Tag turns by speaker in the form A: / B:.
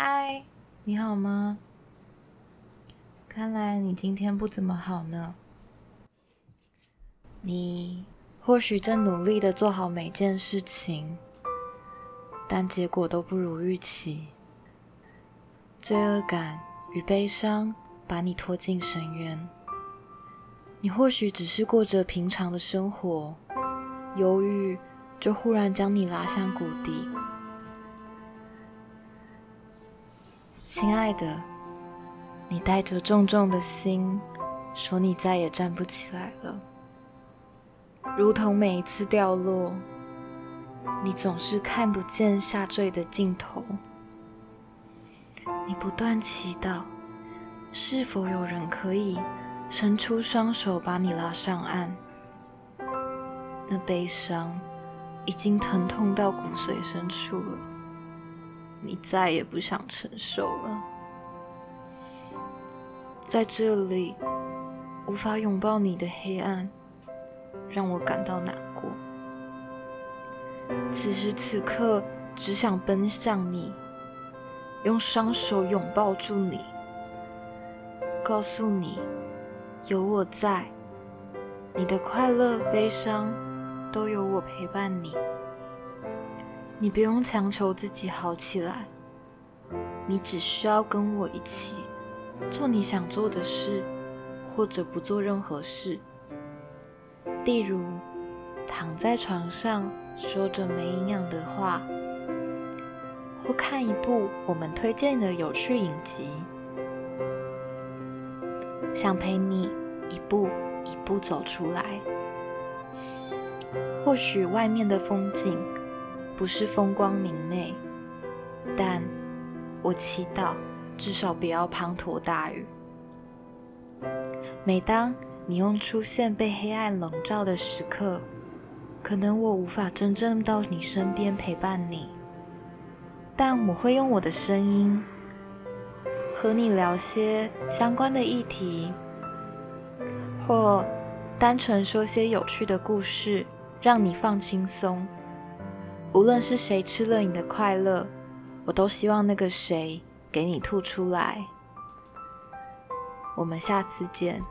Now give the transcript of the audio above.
A: 嗨，你好吗？看来你今天不怎么好呢。你或许正努力的做好每件事情，但结果都不如预期。罪恶感与悲伤把你拖进深渊。你或许只是过着平常的生活，忧郁就忽然将你拉向谷底。亲爱的，你带着重重的心，说你再也站不起来了。如同每一次掉落，你总是看不见下坠的尽头。你不断祈祷，是否有人可以伸出双手把你拉上岸？那悲伤已经疼痛到骨髓深处了。你再也不想承受了，在这里无法拥抱你的黑暗，让我感到难过。此时此刻，只想奔向你，用双手拥抱住你，告诉你有我在，你的快乐、悲伤都有我陪伴你。你不用强求自己好起来，你只需要跟我一起做你想做的事，或者不做任何事。例如，躺在床上说着没营养的话，或看一部我们推荐的有趣影集。想陪你一步一步走出来。或许外面的风景。不是风光明媚，但我祈祷至少不要滂沱大雨。每当你用出现被黑暗笼罩的时刻，可能我无法真正到你身边陪伴你，但我会用我的声音和你聊些相关的议题，或单纯说些有趣的故事，让你放轻松。无论是谁吃了你的快乐，我都希望那个谁给你吐出来。我们下次见。